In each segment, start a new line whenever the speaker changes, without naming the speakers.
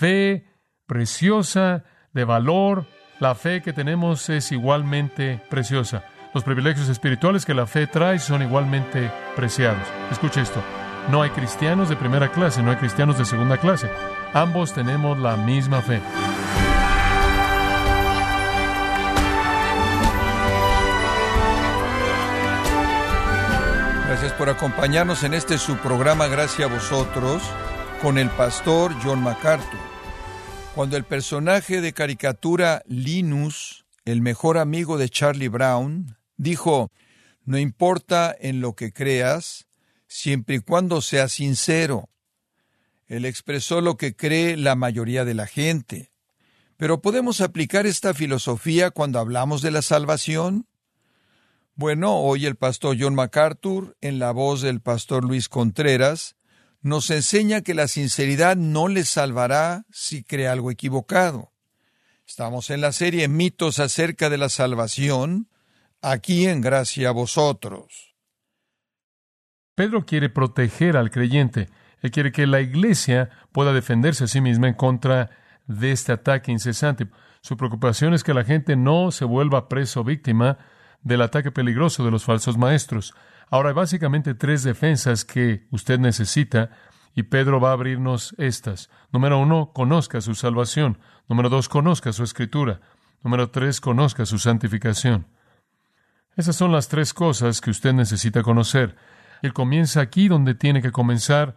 fe preciosa, de valor. La fe que tenemos es igualmente preciosa. Los privilegios espirituales que la fe trae son igualmente preciados. Escuche esto. No hay cristianos de primera clase, no hay cristianos de segunda clase. Ambos tenemos la misma fe.
Gracias por acompañarnos en este su programa Gracias a vosotros con el pastor John MacArthur. Cuando el personaje de caricatura Linus, el mejor amigo de Charlie Brown, dijo, no importa en lo que creas, siempre y cuando seas sincero. Él expresó lo que cree la mayoría de la gente. Pero ¿podemos aplicar esta filosofía cuando hablamos de la salvación? Bueno, hoy el pastor John MacArthur, en la voz del pastor Luis Contreras, nos enseña que la sinceridad no le salvará si cree algo equivocado. Estamos en la serie Mitos acerca de la salvación, aquí en Gracia a vosotros.
Pedro quiere proteger al creyente. Él quiere que la iglesia pueda defenderse a sí misma en contra de este ataque incesante. Su preocupación es que la gente no se vuelva preso o víctima del ataque peligroso de los falsos maestros. Ahora hay básicamente tres defensas que usted necesita y Pedro va a abrirnos estas. Número uno, conozca su salvación. Número dos, conozca su escritura. Número tres, conozca su santificación. Esas son las tres cosas que usted necesita conocer. Él comienza aquí donde tiene que comenzar.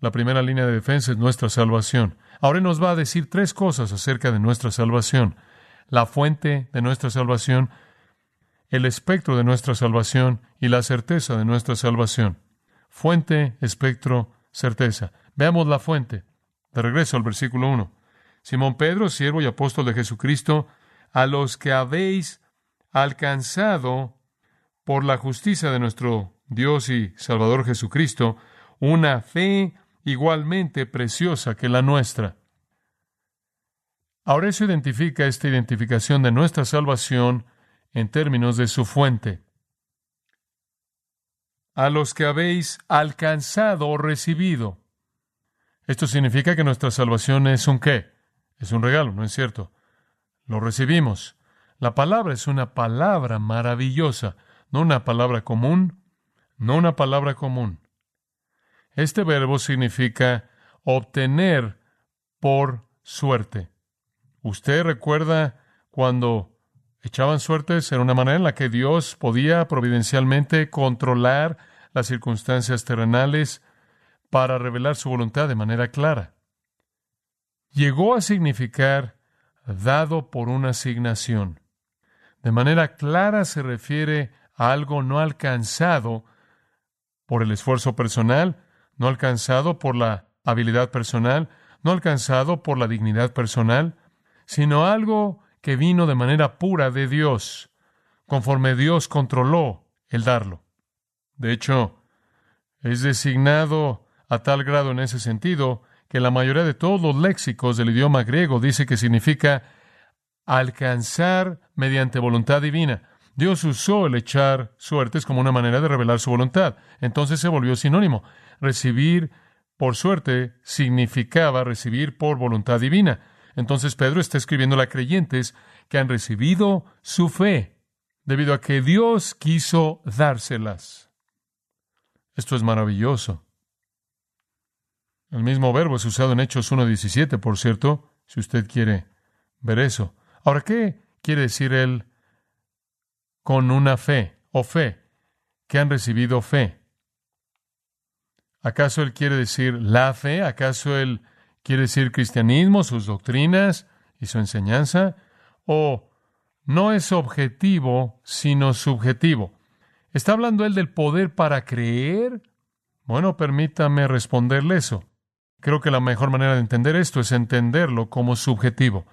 La primera línea de defensa es nuestra salvación. Ahora nos va a decir tres cosas acerca de nuestra salvación. La fuente de nuestra salvación, el espectro de nuestra salvación y la certeza de nuestra salvación. Fuente, espectro, certeza. Veamos la fuente. De regreso al versículo 1. Simón Pedro, siervo y apóstol de Jesucristo, a los que habéis alcanzado por la justicia de nuestro Dios y Salvador Jesucristo, una fe igualmente preciosa que la nuestra. Ahora eso identifica esta identificación de nuestra salvación en términos de su fuente. A los que habéis alcanzado o recibido. Esto significa que nuestra salvación es un qué? Es un regalo, ¿no es cierto? Lo recibimos. La palabra es una palabra maravillosa, no una palabra común, no una palabra común. Este verbo significa obtener por suerte. ¿Usted recuerda cuando echaban suertes era una manera en la que Dios podía providencialmente controlar las circunstancias terrenales para revelar su voluntad de manera clara. Llegó a significar dado por una asignación. De manera clara se refiere a algo no alcanzado por el esfuerzo personal, no alcanzado por la habilidad personal, no alcanzado por la dignidad personal, sino algo que vino de manera pura de Dios, conforme Dios controló el darlo. De hecho, es designado a tal grado en ese sentido que la mayoría de todos los léxicos del idioma griego dice que significa alcanzar mediante voluntad divina. Dios usó el echar suertes como una manera de revelar su voluntad. Entonces se volvió sinónimo. Recibir por suerte significaba recibir por voluntad divina. Entonces Pedro está escribiendo a creyentes que han recibido su fe debido a que Dios quiso dárselas. Esto es maravilloso. El mismo verbo es usado en Hechos 1.17, por cierto, si usted quiere ver eso. Ahora, ¿qué quiere decir él con una fe o fe? Que han recibido fe. ¿Acaso él quiere decir la fe? ¿Acaso él ¿Quiere decir cristianismo, sus doctrinas y su enseñanza? ¿O no es objetivo, sino subjetivo? ¿Está hablando él del poder para creer? Bueno, permítame responderle eso. Creo que la mejor manera de entender esto es entenderlo como subjetivo.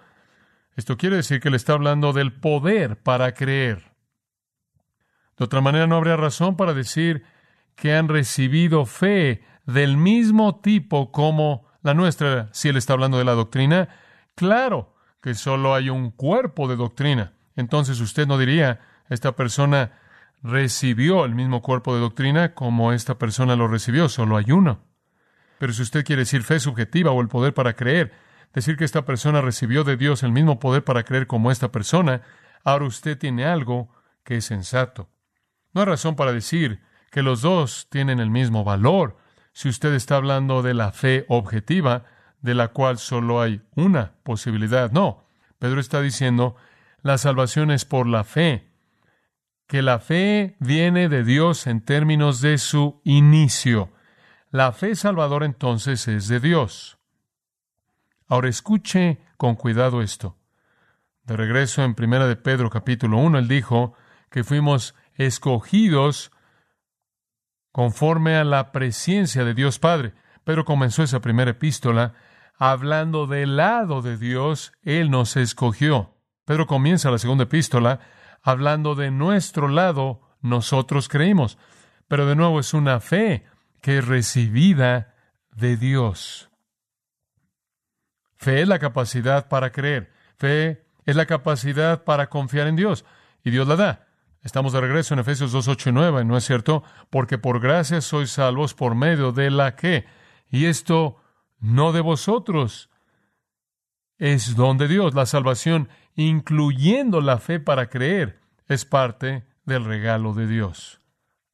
Esto quiere decir que él está hablando del poder para creer. De otra manera, no habría razón para decir que han recibido fe del mismo tipo como la nuestra, si él está hablando de la doctrina, claro que solo hay un cuerpo de doctrina. Entonces usted no diría, esta persona recibió el mismo cuerpo de doctrina como esta persona lo recibió, solo hay uno. Pero si usted quiere decir fe subjetiva o el poder para creer, decir que esta persona recibió de Dios el mismo poder para creer como esta persona, ahora usted tiene algo que es sensato. No hay razón para decir que los dos tienen el mismo valor si usted está hablando de la fe objetiva, de la cual solo hay una posibilidad. No, Pedro está diciendo, la salvación es por la fe, que la fe viene de Dios en términos de su inicio. La fe salvadora entonces es de Dios. Ahora escuche con cuidado esto. De regreso en Primera de Pedro capítulo 1, él dijo que fuimos escogidos conforme a la presencia de Dios Padre. Pedro comenzó esa primera epístola hablando del lado de Dios, Él nos escogió. Pedro comienza la segunda epístola hablando de nuestro lado, nosotros creímos. Pero de nuevo es una fe que es recibida de Dios. Fe es la capacidad para creer. Fe es la capacidad para confiar en Dios. Y Dios la da. Estamos de regreso en Efesios 2, 8 y 9, ¿no es cierto? Porque por gracia sois salvos por medio de la que. Y esto no de vosotros. Es don de Dios. La salvación, incluyendo la fe para creer, es parte del regalo de Dios.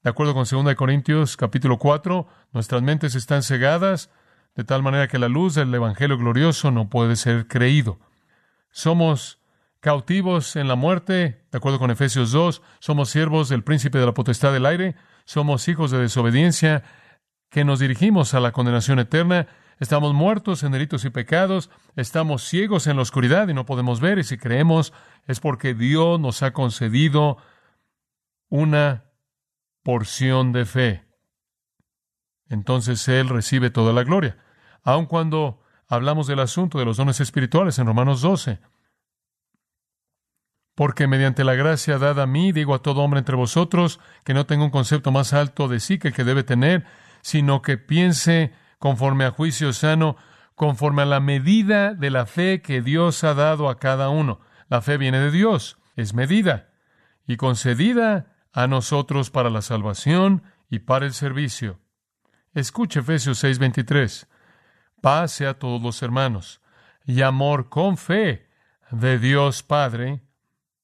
De acuerdo con 2 Corintios capítulo 4, nuestras mentes están cegadas de tal manera que la luz del Evangelio glorioso no puede ser creído. Somos cautivos en la muerte, de acuerdo con Efesios 2, somos siervos del príncipe de la potestad del aire, somos hijos de desobediencia, que nos dirigimos a la condenación eterna, estamos muertos en delitos y pecados, estamos ciegos en la oscuridad y no podemos ver, y si creemos es porque Dios nos ha concedido una porción de fe. Entonces Él recibe toda la gloria. Aun cuando hablamos del asunto de los dones espirituales en Romanos 12, porque mediante la gracia dada a mí, digo a todo hombre entre vosotros, que no tenga un concepto más alto de sí que el que debe tener, sino que piense conforme a juicio sano, conforme a la medida de la fe que Dios ha dado a cada uno. La fe viene de Dios, es medida y concedida a nosotros para la salvación y para el servicio. Escuche Efesios 6:23. Paz a todos los hermanos y amor con fe de Dios Padre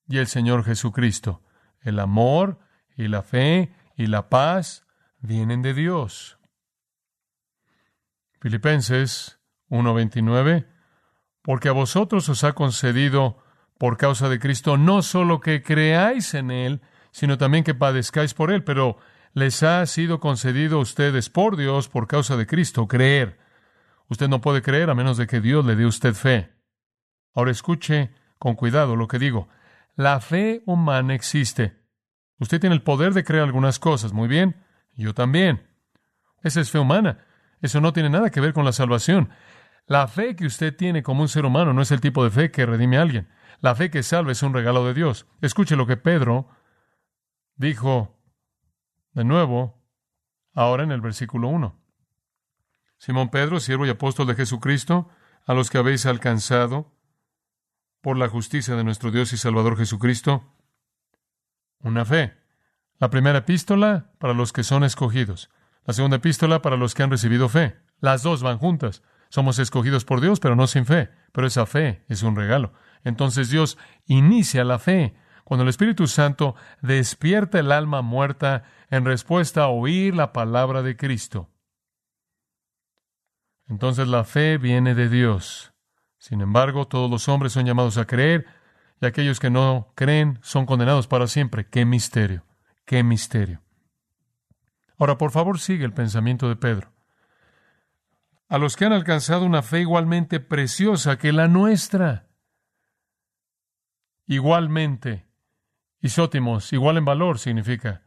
y el Señor Jesucristo. El amor y la fe y la paz vienen de Dios. Filipenses 1:29, porque a vosotros os ha concedido por causa de Cristo no solo que creáis en Él, sino también que padezcáis por Él, pero les ha sido concedido a ustedes por Dios, por causa de Cristo, creer. Usted no puede creer a menos de que Dios le dé a usted fe. Ahora escuche con cuidado lo que digo. La fe humana existe. Usted tiene el poder de creer algunas cosas, muy bien. Yo también. Esa es fe humana. Eso no tiene nada que ver con la salvación. La fe que usted tiene como un ser humano no es el tipo de fe que redime a alguien. La fe que salva es un regalo de Dios. Escuche lo que Pedro dijo de nuevo ahora en el versículo 1. Simón Pedro, siervo y apóstol de Jesucristo, a los que habéis alcanzado por la justicia de nuestro Dios y Salvador Jesucristo, una fe. La primera epístola para los que son escogidos. La segunda epístola para los que han recibido fe. Las dos van juntas. Somos escogidos por Dios, pero no sin fe. Pero esa fe es un regalo. Entonces Dios inicia la fe. Cuando el Espíritu Santo despierta el alma muerta en respuesta a oír la palabra de Cristo. Entonces la fe viene de Dios. Sin embargo, todos los hombres son llamados a creer y aquellos que no creen son condenados para siempre. ¡Qué misterio! ¡Qué misterio! Ahora, por favor, sigue el pensamiento de Pedro. A los que han alcanzado una fe igualmente preciosa que la nuestra. Igualmente. Isótimos, igual en valor significa.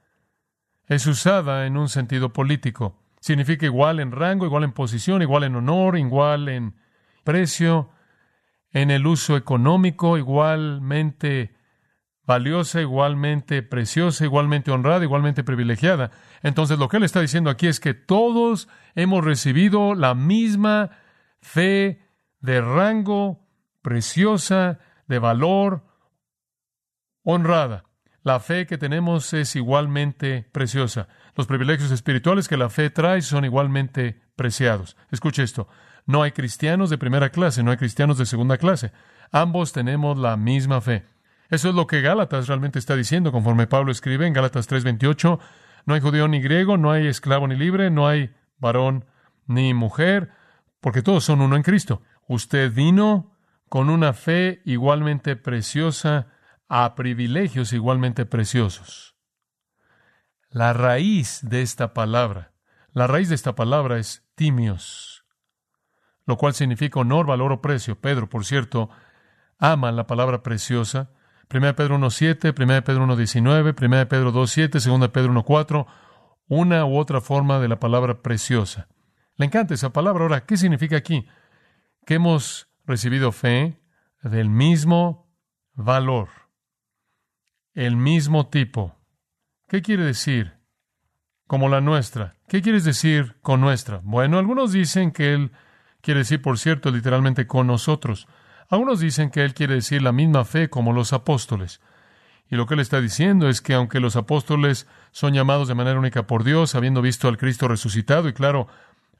Es usada en un sentido político. Significa igual en rango, igual en posición, igual en honor, igual en precio, en el uso económico, igualmente valiosa, igualmente preciosa, igualmente honrada, igualmente privilegiada. Entonces lo que él está diciendo aquí es que todos hemos recibido la misma fe de rango, preciosa, de valor, honrada. La fe que tenemos es igualmente preciosa. Los privilegios espirituales que la fe trae son igualmente preciados. Escuche esto. No hay cristianos de primera clase, no hay cristianos de segunda clase. Ambos tenemos la misma fe. Eso es lo que Gálatas realmente está diciendo, conforme Pablo escribe en Gálatas 3:28. No hay judío ni griego, no hay esclavo ni libre, no hay varón ni mujer, porque todos son uno en Cristo. Usted vino con una fe igualmente preciosa a privilegios igualmente preciosos. La raíz de esta palabra, la raíz de esta palabra es timios, lo cual significa honor, valor o precio. Pedro, por cierto, ama la palabra preciosa. 1 Pedro 1.7, 1 Pedro 1.19, 1 Pedro 2.7, 2 Pedro 1.4, una u otra forma de la palabra preciosa. Le encanta esa palabra. Ahora, ¿qué significa aquí? Que hemos recibido fe del mismo valor, el mismo tipo. ¿Qué quiere decir? Como la nuestra. ¿Qué quieres decir con nuestra? Bueno, algunos dicen que Él quiere decir, por cierto, literalmente con nosotros. Algunos dicen que Él quiere decir la misma fe como los apóstoles. Y lo que Él está diciendo es que aunque los apóstoles son llamados de manera única por Dios, habiendo visto al Cristo resucitado, y claro,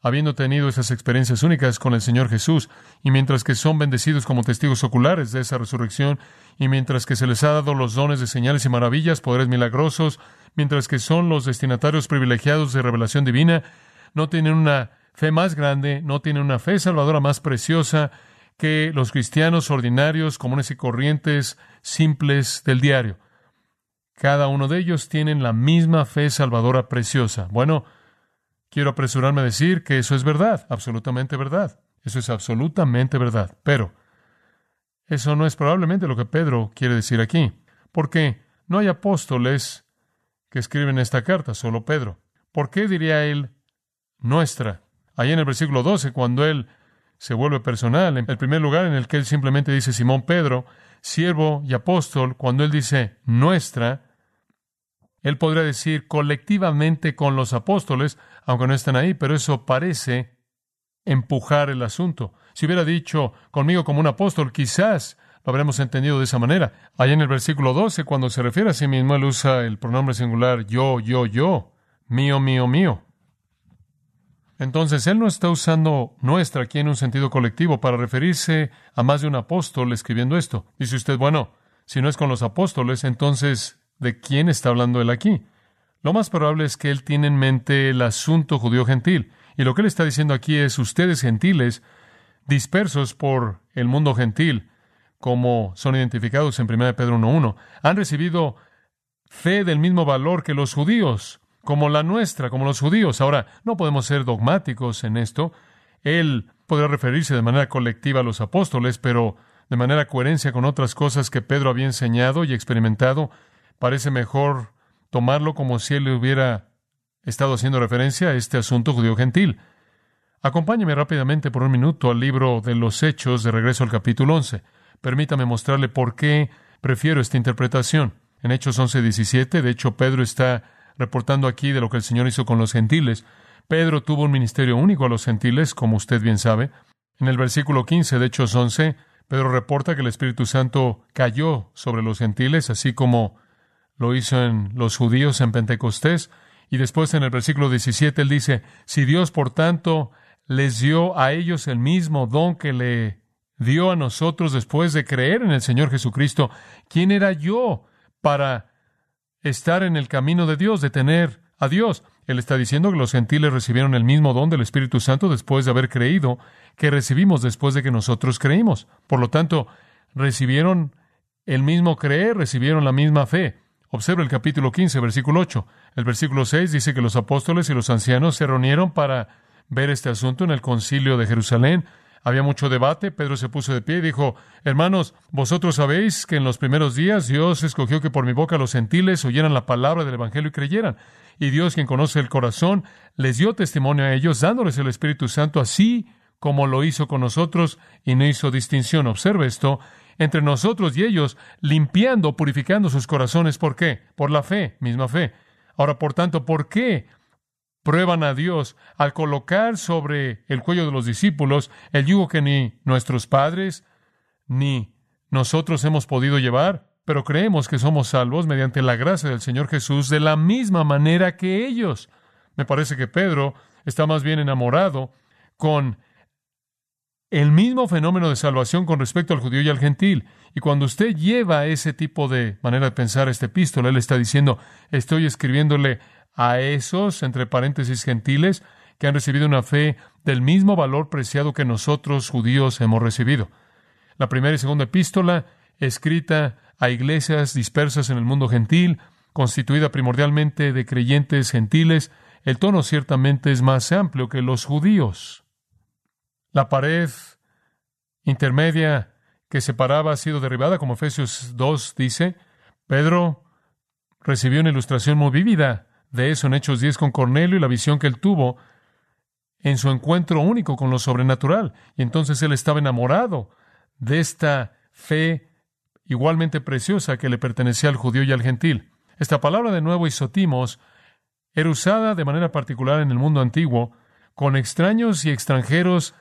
habiendo tenido esas experiencias únicas con el Señor Jesús, y mientras que son bendecidos como testigos oculares de esa resurrección, y mientras que se les ha dado los dones de señales y maravillas, poderes milagrosos, mientras que son los destinatarios privilegiados de revelación divina, no tienen una fe más grande, no tienen una fe salvadora más preciosa que los cristianos ordinarios, comunes y corrientes, simples del diario. Cada uno de ellos tienen la misma fe salvadora preciosa. Bueno, quiero apresurarme a decir que eso es verdad, absolutamente verdad. Eso es absolutamente verdad. Pero eso no es probablemente lo que Pedro quiere decir aquí, porque no hay apóstoles que escriben esta carta, solo Pedro. ¿Por qué diría él nuestra? Ahí en el versículo 12, cuando él se vuelve personal, en el primer lugar en el que él simplemente dice Simón Pedro, siervo y apóstol, cuando él dice nuestra, él podría decir colectivamente con los apóstoles, aunque no están ahí, pero eso parece empujar el asunto. Si hubiera dicho conmigo como un apóstol, quizás lo habremos entendido de esa manera. Allá en el versículo 12, cuando se refiere a sí mismo, él usa el pronombre singular yo, yo, yo, mío, mío, mío. Entonces, él no está usando nuestra aquí en un sentido colectivo para referirse a más de un apóstol escribiendo esto. Dice usted, bueno, si no es con los apóstoles, entonces, ¿de quién está hablando él aquí? Lo más probable es que él tiene en mente el asunto judío-gentil. Y lo que él está diciendo aquí es, ustedes gentiles, dispersos por el mundo gentil, como son identificados en 1 Pedro 1.1, han recibido fe del mismo valor que los judíos, como la nuestra, como los judíos. Ahora, no podemos ser dogmáticos en esto. Él podrá referirse de manera colectiva a los apóstoles, pero de manera coherencia con otras cosas que Pedro había enseñado y experimentado, parece mejor tomarlo como si él hubiera estado haciendo referencia a este asunto judío-gentil. Acompáñeme rápidamente por un minuto al libro de los Hechos de regreso al capítulo 11. Permítame mostrarle por qué prefiero esta interpretación. En Hechos 11:17, de hecho, Pedro está reportando aquí de lo que el Señor hizo con los gentiles. Pedro tuvo un ministerio único a los gentiles, como usted bien sabe. En el versículo 15 de Hechos 11, Pedro reporta que el Espíritu Santo cayó sobre los gentiles, así como lo hizo en los judíos en Pentecostés. Y después en el versículo 17 él dice, si Dios por tanto les dio a ellos el mismo don que le dio a nosotros después de creer en el Señor Jesucristo, ¿quién era yo para estar en el camino de Dios, de tener a Dios? Él está diciendo que los gentiles recibieron el mismo don del Espíritu Santo después de haber creído que recibimos después de que nosotros creímos. Por lo tanto, recibieron el mismo creer, recibieron la misma fe. Observa el capítulo 15, versículo 8. El versículo 6 dice que los apóstoles y los ancianos se reunieron para ver este asunto en el concilio de Jerusalén. Había mucho debate. Pedro se puso de pie y dijo, Hermanos, vosotros sabéis que en los primeros días Dios escogió que por mi boca los gentiles oyeran la palabra del Evangelio y creyeran. Y Dios, quien conoce el corazón, les dio testimonio a ellos, dándoles el Espíritu Santo, así como lo hizo con nosotros, y no hizo distinción. Observe esto, entre nosotros y ellos, limpiando, purificando sus corazones. ¿Por qué? Por la fe, misma fe. Ahora, por tanto, ¿por qué prueban a Dios al colocar sobre el cuello de los discípulos el yugo que ni nuestros padres ni nosotros hemos podido llevar, pero creemos que somos salvos mediante la gracia del Señor Jesús de la misma manera que ellos. Me parece que Pedro está más bien enamorado con el mismo fenómeno de salvación con respecto al judío y al gentil. Y cuando usted lleva ese tipo de manera de pensar esta epístola, él está diciendo, estoy escribiéndole a esos, entre paréntesis, gentiles, que han recibido una fe del mismo valor preciado que nosotros judíos hemos recibido. La primera y segunda epístola, escrita a iglesias dispersas en el mundo gentil, constituida primordialmente de creyentes gentiles, el tono ciertamente es más amplio que los judíos. La pared intermedia que separaba ha sido derribada, como Efesios 2 dice. Pedro recibió una ilustración muy vívida de eso en Hechos 10 con Cornelio y la visión que él tuvo en su encuentro único con lo sobrenatural. Y entonces él estaba enamorado de esta fe igualmente preciosa que le pertenecía al judío y al gentil. Esta palabra de nuevo isotimos era usada de manera particular en el mundo antiguo con extraños y extranjeros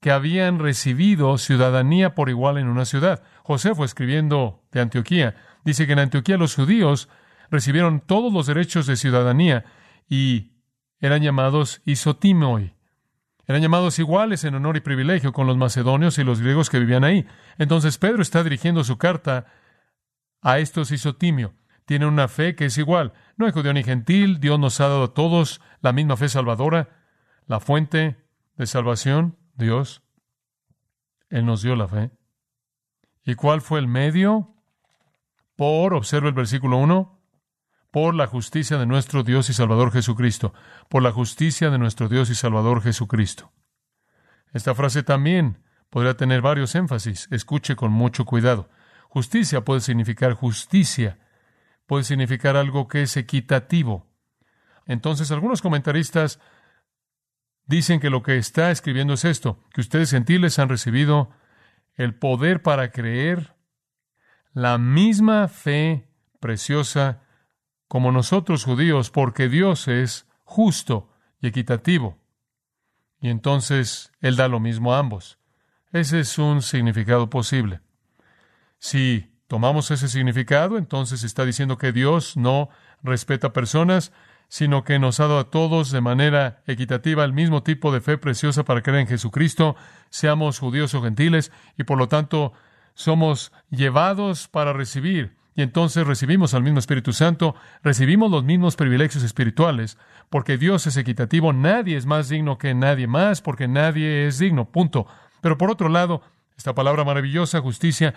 que habían recibido ciudadanía por igual en una ciudad. Josefo, escribiendo de Antioquía, dice que en Antioquía los judíos recibieron todos los derechos de ciudadanía y eran llamados isotimoi. Eran llamados iguales en honor y privilegio con los macedonios y los griegos que vivían ahí. Entonces Pedro está dirigiendo su carta a estos isotimio. Tienen una fe que es igual. No hay judío ni gentil. Dios nos ha dado a todos la misma fe salvadora. La fuente de salvación, Dios. Él nos dio la fe. ¿Y cuál fue el medio? Por, observa el versículo 1, por la justicia de nuestro Dios y Salvador Jesucristo, por la justicia de nuestro Dios y Salvador Jesucristo. Esta frase también podría tener varios énfasis. Escuche con mucho cuidado. Justicia puede significar justicia, puede significar algo que es equitativo. Entonces, algunos comentaristas dicen que lo que está escribiendo es esto, que ustedes gentiles han recibido el poder para creer la misma fe preciosa como nosotros judíos, porque Dios es justo y equitativo. Y entonces Él da lo mismo a ambos. Ese es un significado posible. Si tomamos ese significado, entonces está diciendo que Dios no respeta personas, sino que nos ha dado a todos de manera equitativa el mismo tipo de fe preciosa para creer en Jesucristo, seamos judíos o gentiles, y por lo tanto somos llevados para recibir y entonces recibimos al mismo Espíritu Santo, recibimos los mismos privilegios espirituales, porque Dios es equitativo, nadie es más digno que nadie más, porque nadie es digno, punto. Pero por otro lado, esta palabra maravillosa, justicia,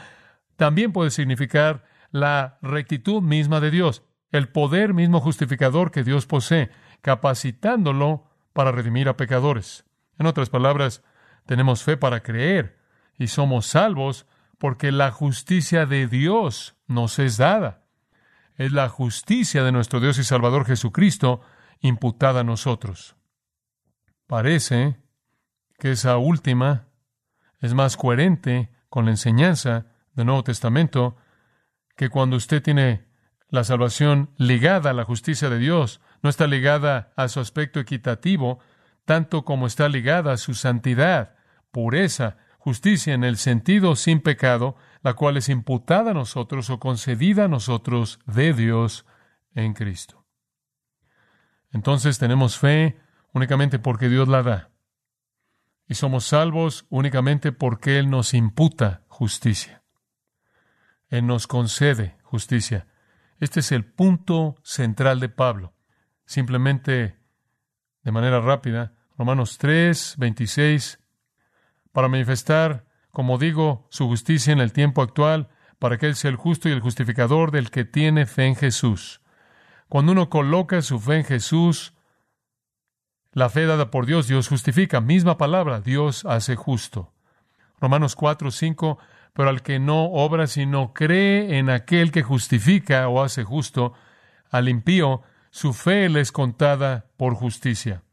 también puede significar la rectitud misma de Dios, el poder mismo justificador que Dios posee, capacitándolo para redimir a pecadores. En otras palabras, tenemos fe para creer y somos salvos porque la justicia de Dios nos es dada. Es la justicia de nuestro Dios y Salvador Jesucristo imputada a nosotros. Parece que esa última es más coherente con la enseñanza del Nuevo Testamento que cuando usted tiene la salvación ligada a la justicia de Dios, no está ligada a su aspecto equitativo, tanto como está ligada a su santidad, pureza, justicia en el sentido sin pecado, la cual es imputada a nosotros o concedida a nosotros de Dios en Cristo. Entonces tenemos fe únicamente porque Dios la da. Y somos salvos únicamente porque Él nos imputa justicia. Él nos concede justicia. Este es el punto central de Pablo. Simplemente, de manera rápida, Romanos 3, 26 para manifestar, como digo, su justicia en el tiempo actual, para que Él sea el justo y el justificador del que tiene fe en Jesús. Cuando uno coloca su fe en Jesús, la fe dada por Dios, Dios justifica. Misma palabra, Dios hace justo. Romanos 4, 5, pero al que no obra, sino cree en aquel que justifica o hace justo, al impío, su fe le es contada por justicia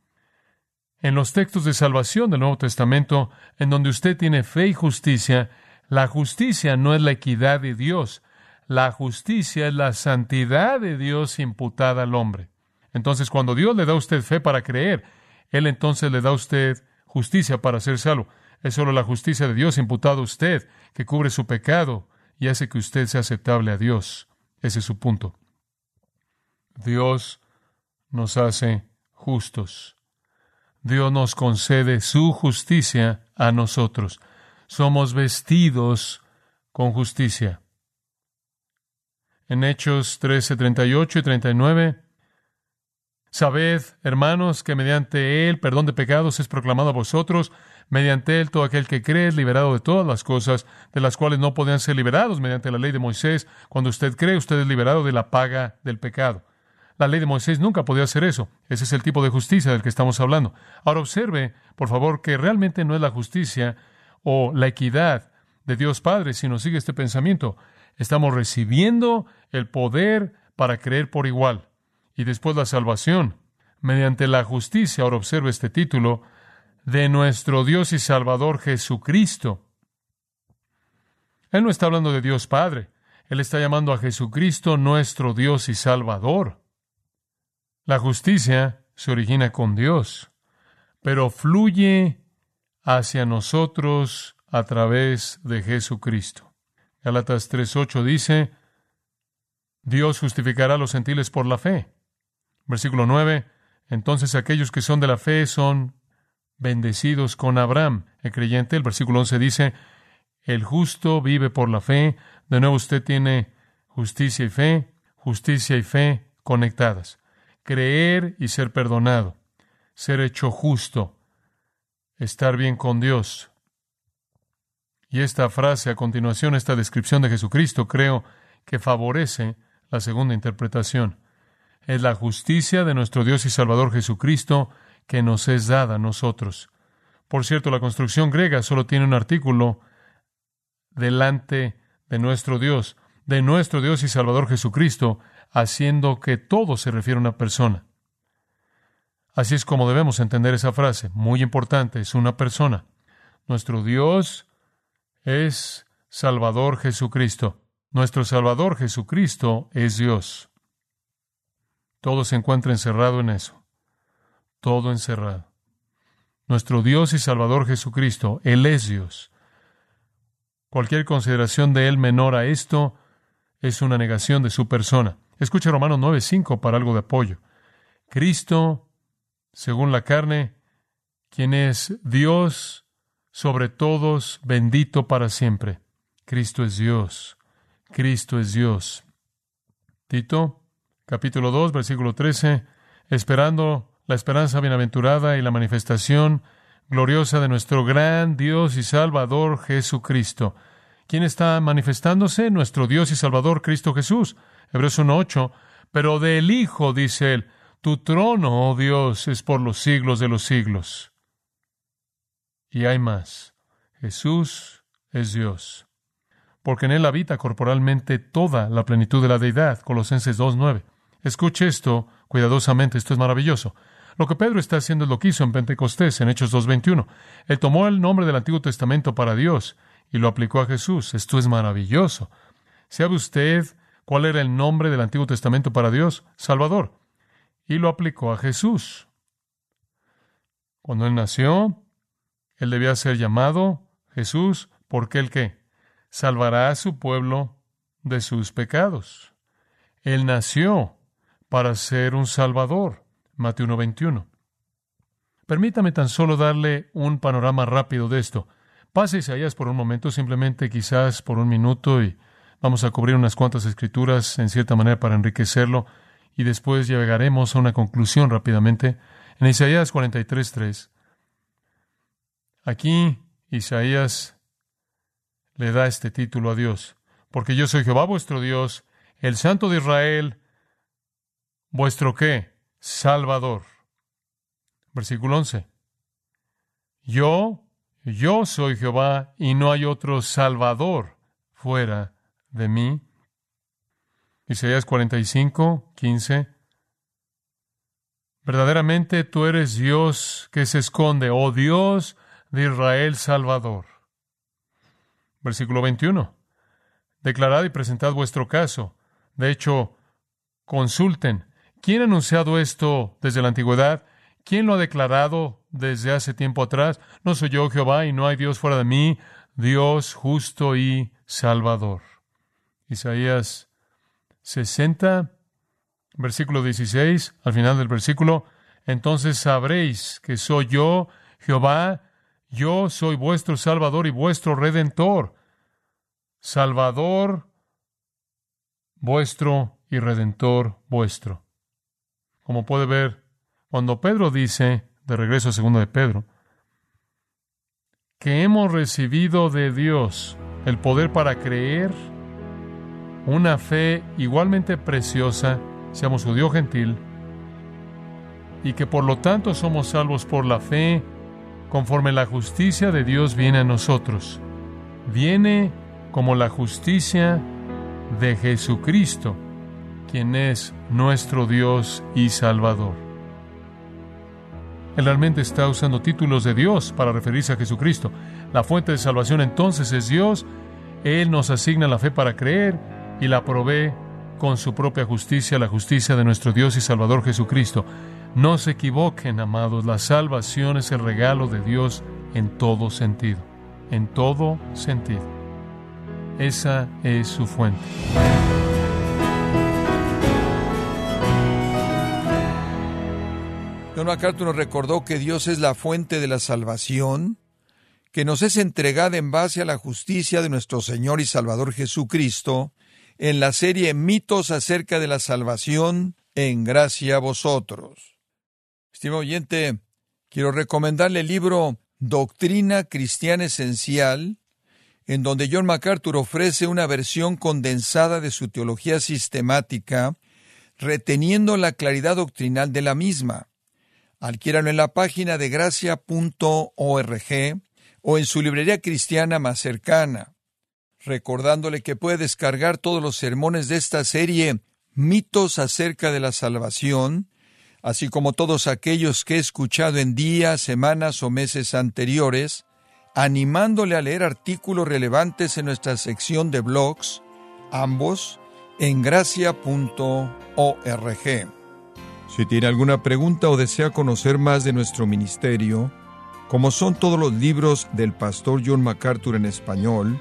en los textos de salvación del Nuevo Testamento, en donde usted tiene fe y justicia, la justicia no es la equidad de Dios, la justicia es la santidad de Dios imputada al hombre. Entonces, cuando Dios le da a usted fe para creer, Él entonces le da a usted justicia para ser salvo. Es solo la justicia de Dios imputada a usted que cubre su pecado y hace que usted sea aceptable a Dios. Ese es su punto. Dios nos hace justos. Dios nos concede su justicia a nosotros. Somos vestidos con justicia. En Hechos 13, 38 y 39, Sabed, hermanos, que mediante Él perdón de pecados es proclamado a vosotros, mediante Él todo aquel que cree es liberado de todas las cosas, de las cuales no podían ser liberados mediante la ley de Moisés. Cuando usted cree, usted es liberado de la paga del pecado. La ley de Moisés nunca podía hacer eso. Ese es el tipo de justicia del que estamos hablando. Ahora observe, por favor, que realmente no es la justicia o la equidad de Dios Padre, sino sigue este pensamiento. Estamos recibiendo el poder para creer por igual. Y después la salvación, mediante la justicia, ahora observe este título, de nuestro Dios y Salvador Jesucristo. Él no está hablando de Dios Padre, Él está llamando a Jesucristo nuestro Dios y Salvador. La justicia se origina con Dios, pero fluye hacia nosotros a través de Jesucristo. Galatas 3.8 dice, Dios justificará a los gentiles por la fe. Versículo 9, entonces aquellos que son de la fe son bendecidos con Abraham, el creyente. El versículo 11 dice, el justo vive por la fe. De nuevo usted tiene justicia y fe, justicia y fe conectadas creer y ser perdonado, ser hecho justo, estar bien con Dios. Y esta frase a continuación, esta descripción de Jesucristo, creo que favorece la segunda interpretación. Es la justicia de nuestro Dios y Salvador Jesucristo que nos es dada a nosotros. Por cierto, la construcción griega solo tiene un artículo delante de nuestro Dios, de nuestro Dios y Salvador Jesucristo, haciendo que todo se refiere a una persona. Así es como debemos entender esa frase. Muy importante, es una persona. Nuestro Dios es Salvador Jesucristo. Nuestro Salvador Jesucristo es Dios. Todo se encuentra encerrado en eso. Todo encerrado. Nuestro Dios y Salvador Jesucristo, Él es Dios. Cualquier consideración de Él menor a esto es una negación de su persona. Escuche Romanos 9:5 para algo de apoyo. Cristo, según la carne, quien es Dios sobre todos, bendito para siempre. Cristo es Dios. Cristo es Dios. Tito, capítulo 2, versículo 13, esperando la esperanza bienaventurada y la manifestación gloriosa de nuestro gran Dios y Salvador Jesucristo. ¿Quién está manifestándose? Nuestro Dios y Salvador Cristo Jesús. Hebreos 1.8, pero del Hijo, dice él, tu trono, oh Dios, es por los siglos de los siglos. Y hay más. Jesús es Dios, porque en él habita corporalmente toda la plenitud de la deidad. Colosenses 2.9. Escuche esto cuidadosamente, esto es maravilloso. Lo que Pedro está haciendo es lo que hizo en Pentecostés, en Hechos 2.21. Él tomó el nombre del Antiguo Testamento para Dios y lo aplicó a Jesús. Esto es maravilloso. ¿Sabe usted ¿Cuál era el nombre del Antiguo Testamento para Dios? Salvador. Y lo aplicó a Jesús. Cuando él nació, él debía ser llamado Jesús, porque el que salvará a su pueblo de sus pecados. Él nació para ser un salvador. Mateo 1:21. Permítame tan solo darle un panorama rápido de esto. Pase Isaías por un momento, simplemente quizás por un minuto y Vamos a cubrir unas cuantas escrituras en cierta manera para enriquecerlo y después llegaremos a una conclusión rápidamente. En Isaías 43.3, aquí Isaías le da este título a Dios, porque yo soy Jehová vuestro Dios, el Santo de Israel, vuestro qué? Salvador. Versículo 11. Yo, yo soy Jehová y no hay otro Salvador fuera de mí. Isaías 45, 15. Verdaderamente tú eres Dios que se esconde, oh Dios de Israel Salvador. Versículo 21. Declarad y presentad vuestro caso. De hecho, consulten. ¿Quién ha anunciado esto desde la antigüedad? ¿Quién lo ha declarado desde hace tiempo atrás? No soy yo Jehová y no hay Dios fuera de mí, Dios justo y salvador. Isaías 60, versículo 16, al final del versículo, entonces sabréis que soy yo, Jehová, yo soy vuestro Salvador y vuestro Redentor. Salvador vuestro y Redentor vuestro. Como puede ver, cuando Pedro dice, de regreso a segundo de Pedro, que hemos recibido de Dios el poder para creer, una fe igualmente preciosa, seamos judío gentil, y que por lo tanto somos salvos por la fe, conforme la justicia de Dios viene a nosotros. Viene como la justicia de Jesucristo, quien es nuestro Dios y Salvador. Él realmente está usando títulos de Dios para referirse a Jesucristo. La fuente de salvación entonces es Dios. Él nos asigna la fe para creer y la provee con su propia justicia, la justicia de nuestro Dios y Salvador Jesucristo. No se equivoquen, amados, la salvación es el regalo de Dios en todo sentido, en todo sentido. Esa es su fuente.
John MacArthur nos recordó que Dios es la fuente de la salvación, que nos es entregada en base a la justicia de nuestro Señor y Salvador Jesucristo, en la serie Mitos acerca de la salvación, en gracia a vosotros. Estimado oyente, quiero recomendarle el libro Doctrina Cristiana Esencial, en donde John MacArthur ofrece una versión condensada de su teología sistemática, reteniendo la claridad doctrinal de la misma. Adquiéralo en la página de gracia.org o en su librería cristiana más cercana. Recordándole que puede descargar todos los sermones de esta serie Mitos acerca de la salvación, así como todos aquellos que he escuchado en días, semanas o meses anteriores, animándole a leer artículos relevantes en nuestra sección de blogs, ambos en gracia.org. Si tiene alguna pregunta o desea conocer más de nuestro ministerio, como son todos los libros del pastor John MacArthur en español